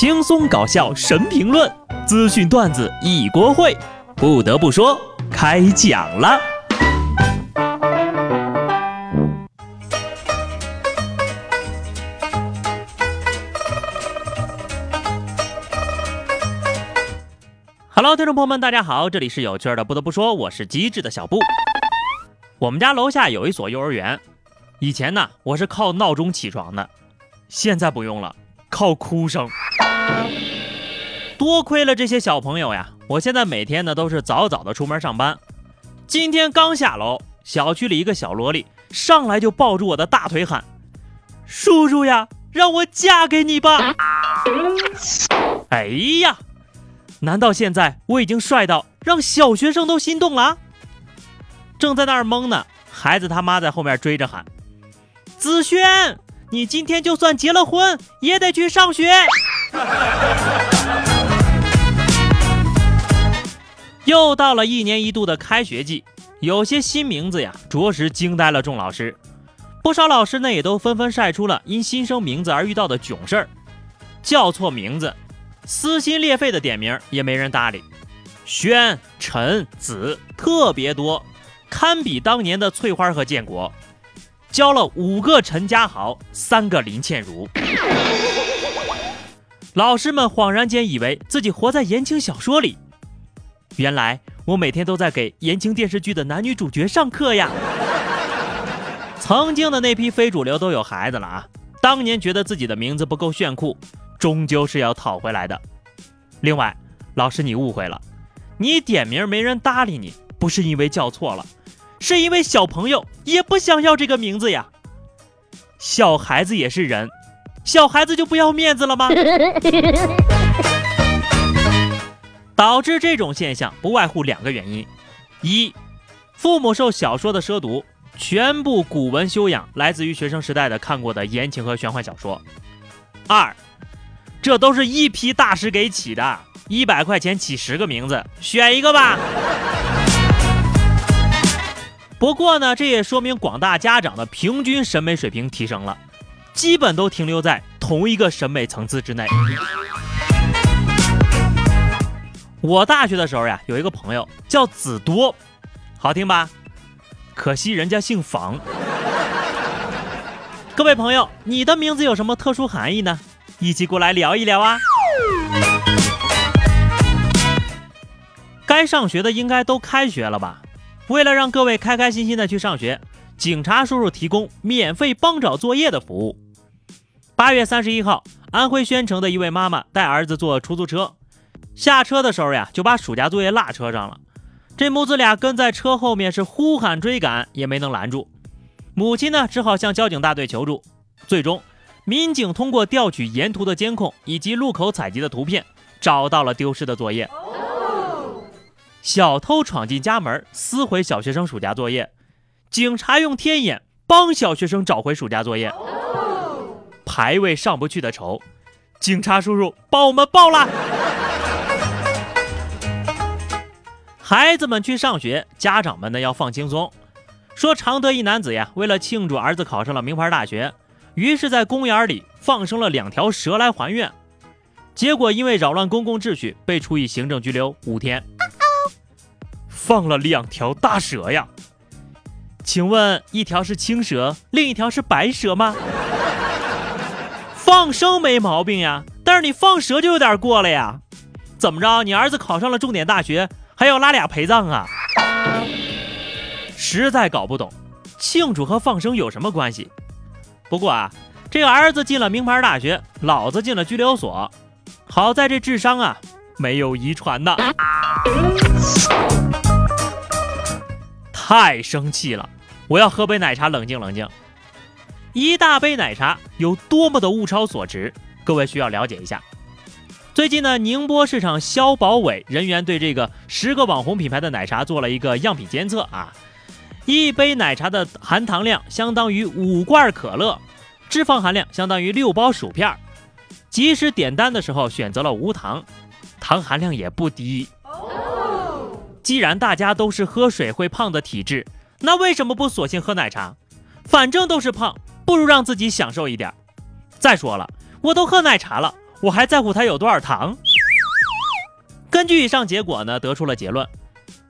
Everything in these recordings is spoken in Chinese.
轻松搞笑神评论，资讯段子一锅烩。不得不说，开讲了。Hello，听众朋友们，大家好，这里是有趣的。不得不说，我是机智的小布。我们家楼下有一所幼儿园，以前呢，我是靠闹钟起床的，现在不用了。靠哭声，多亏了这些小朋友呀！我现在每天呢都是早早的出门上班。今天刚下楼，小区里一个小萝莉上来就抱住我的大腿喊：“叔叔呀，让我嫁给你吧！”哎呀，难道现在我已经帅到让小学生都心动了？正在那儿懵呢，孩子他妈在后面追着喊：“子轩！”你今天就算结了婚，也得去上学。又到了一年一度的开学季，有些新名字呀，着实惊呆了众老师。不少老师呢，也都纷纷晒出了因新生名字而遇到的囧事儿。叫错名字，撕心裂肺的点名也没人搭理。轩、陈、子特别多，堪比当年的翠花和建国。教了五个陈家豪，三个林倩如。老师们恍然间以为自己活在言情小说里，原来我每天都在给言情电视剧的男女主角上课呀。曾经的那批非主流都有孩子了啊！当年觉得自己的名字不够炫酷，终究是要讨回来的。另外，老师你误会了，你点名没人搭理你，不是因为叫错了。是因为小朋友也不想要这个名字呀，小孩子也是人，小孩子就不要面子了吗？导致这种现象不外乎两个原因：一，父母受小说的奢读，全部古文修养来自于学生时代的看过的言情和玄幻小说；二，这都是一批大师给起的，一百块钱起十个名字，选一个吧。不过呢，这也说明广大家长的平均审美水平提升了，基本都停留在同一个审美层次之内。我大学的时候呀，有一个朋友叫子多，好听吧？可惜人家姓房。各位朋友，你的名字有什么特殊含义呢？一起过来聊一聊啊！该上学的应该都开学了吧？为了让各位开开心心的去上学，警察叔叔提供免费帮找作业的服务。八月三十一号，安徽宣城的一位妈妈带儿子坐出租车，下车的时候呀，就把暑假作业落车上了。这母子俩跟在车后面是呼喊追赶，也没能拦住。母亲呢，只好向交警大队求助。最终，民警通过调取沿途的监控以及路口采集的图片，找到了丢失的作业。小偷闯进家门，撕毁小学生暑假作业，警察用天眼帮小学生找回暑假作业。排位上不去的仇，警察叔叔帮我们报了。孩子们去上学，家长们呢要放轻松。说常德一男子呀，为了庆祝儿子考上了名牌大学，于是在公园里放生了两条蛇来还愿，结果因为扰乱公共秩序，被处以行政拘留五天。放了两条大蛇呀，请问一条是青蛇，另一条是白蛇吗？放生没毛病呀，但是你放蛇就有点过了呀。怎么着，你儿子考上了重点大学，还要拉俩陪葬啊？实在搞不懂，庆祝和放生有什么关系？不过啊，这个儿子进了名牌大学，老子进了拘留所，好在这智商啊没有遗传的。太生气了，我要喝杯奶茶冷静冷静。一大杯奶茶有多么的物超所值，各位需要了解一下。最近呢，宁波市场消保委人员对这个十个网红品牌的奶茶做了一个样品监测啊，一杯奶茶的含糖量相当于五罐可乐，脂肪含量相当于六包薯片。即使点单的时候选择了无糖，糖含量也不低。既然大家都是喝水会胖的体质，那为什么不索性喝奶茶？反正都是胖，不如让自己享受一点。再说了，我都喝奶茶了，我还在乎它有多少糖。根据以上结果呢，得出了结论：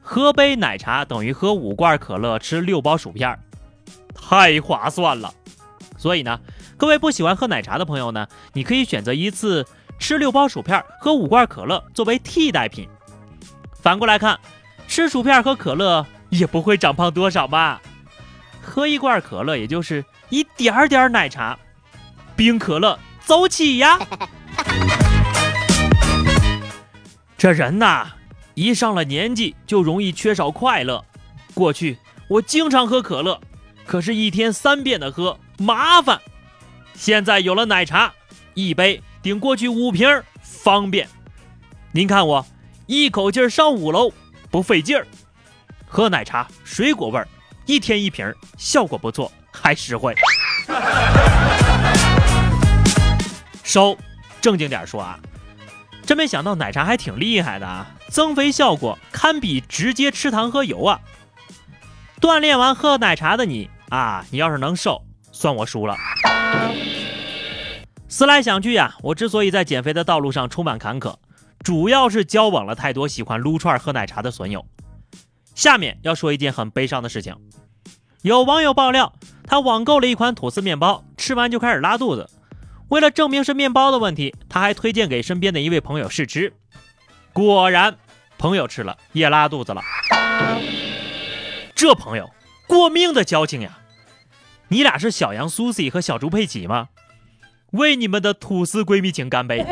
喝杯奶茶等于喝五罐可乐、吃六包薯片，太划算了。所以呢，各位不喜欢喝奶茶的朋友呢，你可以选择一次吃六包薯片、喝五罐可乐作为替代品。反过来看，吃薯片和可乐也不会长胖多少吧？喝一罐可乐也就是一点点奶茶，冰可乐走起呀！这人呐，一上了年纪就容易缺少快乐。过去我经常喝可乐，可是一天三遍的喝。麻烦，现在有了奶茶，一杯顶过去五瓶，方便。您看我一口气上五楼，不费劲儿。喝奶茶，水果味儿，一天一瓶，效果不错，还实惠。收，正经点说啊，真没想到奶茶还挺厉害的啊，增肥效果堪比直接吃糖喝油啊。锻炼完喝奶茶的你啊，你要是能瘦。算我输了。思来想去呀，我之所以在减肥的道路上充满坎坷，主要是交往了太多喜欢撸串喝奶茶的损友。下面要说一件很悲伤的事情：有网友爆料，他网购了一款吐司面包，吃完就开始拉肚子。为了证明是面包的问题，他还推荐给身边的一位朋友试吃。果然，朋友吃了也拉肚子了。这朋友过命的交情呀！你俩是小羊苏西和小猪佩奇吗？为你们的吐司闺蜜情干杯！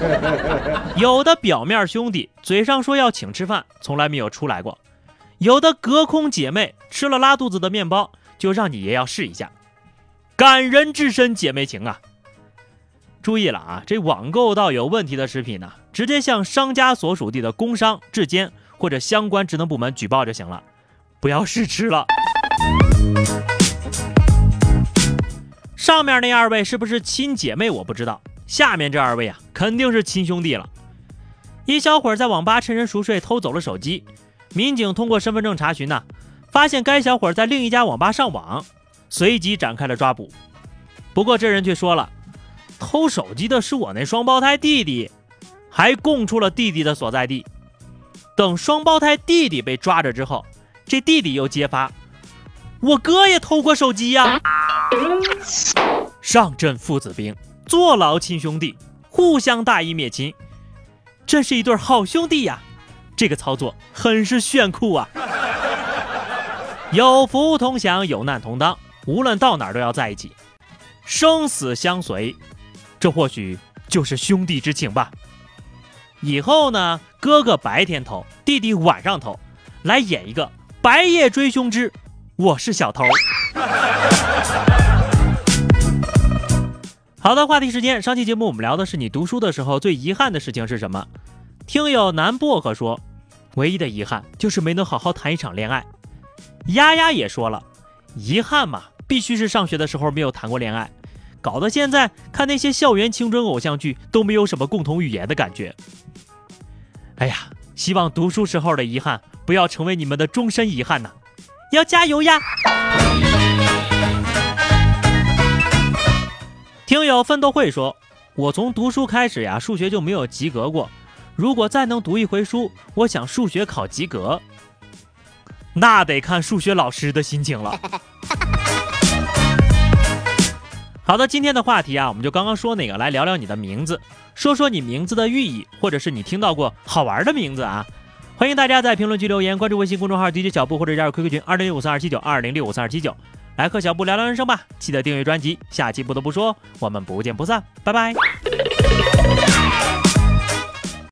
有的表面兄弟嘴上说要请吃饭，从来没有出来过；有的隔空姐妹吃了拉肚子的面包，就让你也要试一下，感人至深姐妹情啊！注意了啊，这网购到有问题的食品呢，直接向商家所属地的工商、质监或者相关职能部门举报就行了，不要试吃了。上面那二位是不是亲姐妹？我不知道。下面这二位啊，肯定是亲兄弟了。一小伙在网吧趁人熟睡偷走了手机，民警通过身份证查询呢，发现该小伙在另一家网吧上网，随即展开了抓捕。不过这人却说了，偷手机的是我那双胞胎弟弟，还供出了弟弟的所在地。等双胞胎弟弟被抓着之后，这弟弟又揭发，我哥也偷过手机呀。上阵父子兵，坐牢亲兄弟，互相大义灭亲，真是一对好兄弟呀！这个操作很是炫酷啊！有福同享，有难同当，无论到哪儿都要在一起，生死相随，这或许就是兄弟之情吧。以后呢，哥哥白天偷，弟弟晚上偷，来演一个白夜追凶之我是小偷。好的，话题时间。上期节目我们聊的是你读书的时候最遗憾的事情是什么？听友南薄荷说，唯一的遗憾就是没能好好谈一场恋爱。丫丫也说了，遗憾嘛，必须是上学的时候没有谈过恋爱，搞得现在看那些校园青春偶像剧都没有什么共同语言的感觉。哎呀，希望读书时候的遗憾不要成为你们的终身遗憾呐，要加油呀！听友奋斗会说：“我从读书开始呀，数学就没有及格过。如果再能读一回书，我想数学考及格，那得看数学老师的心情了。”好的，今天的话题啊，我们就刚刚说那个，来聊聊你的名字，说说你名字的寓意，或者是你听到过好玩的名字啊。欢迎大家在评论区留言，关注微信公众号 DJ 小布，或者加入 QQ 群二零六五三二七九二零六五三二七九。来和小布聊聊人生吧，记得订阅专辑，下期不得不说，我们不见不散，拜拜。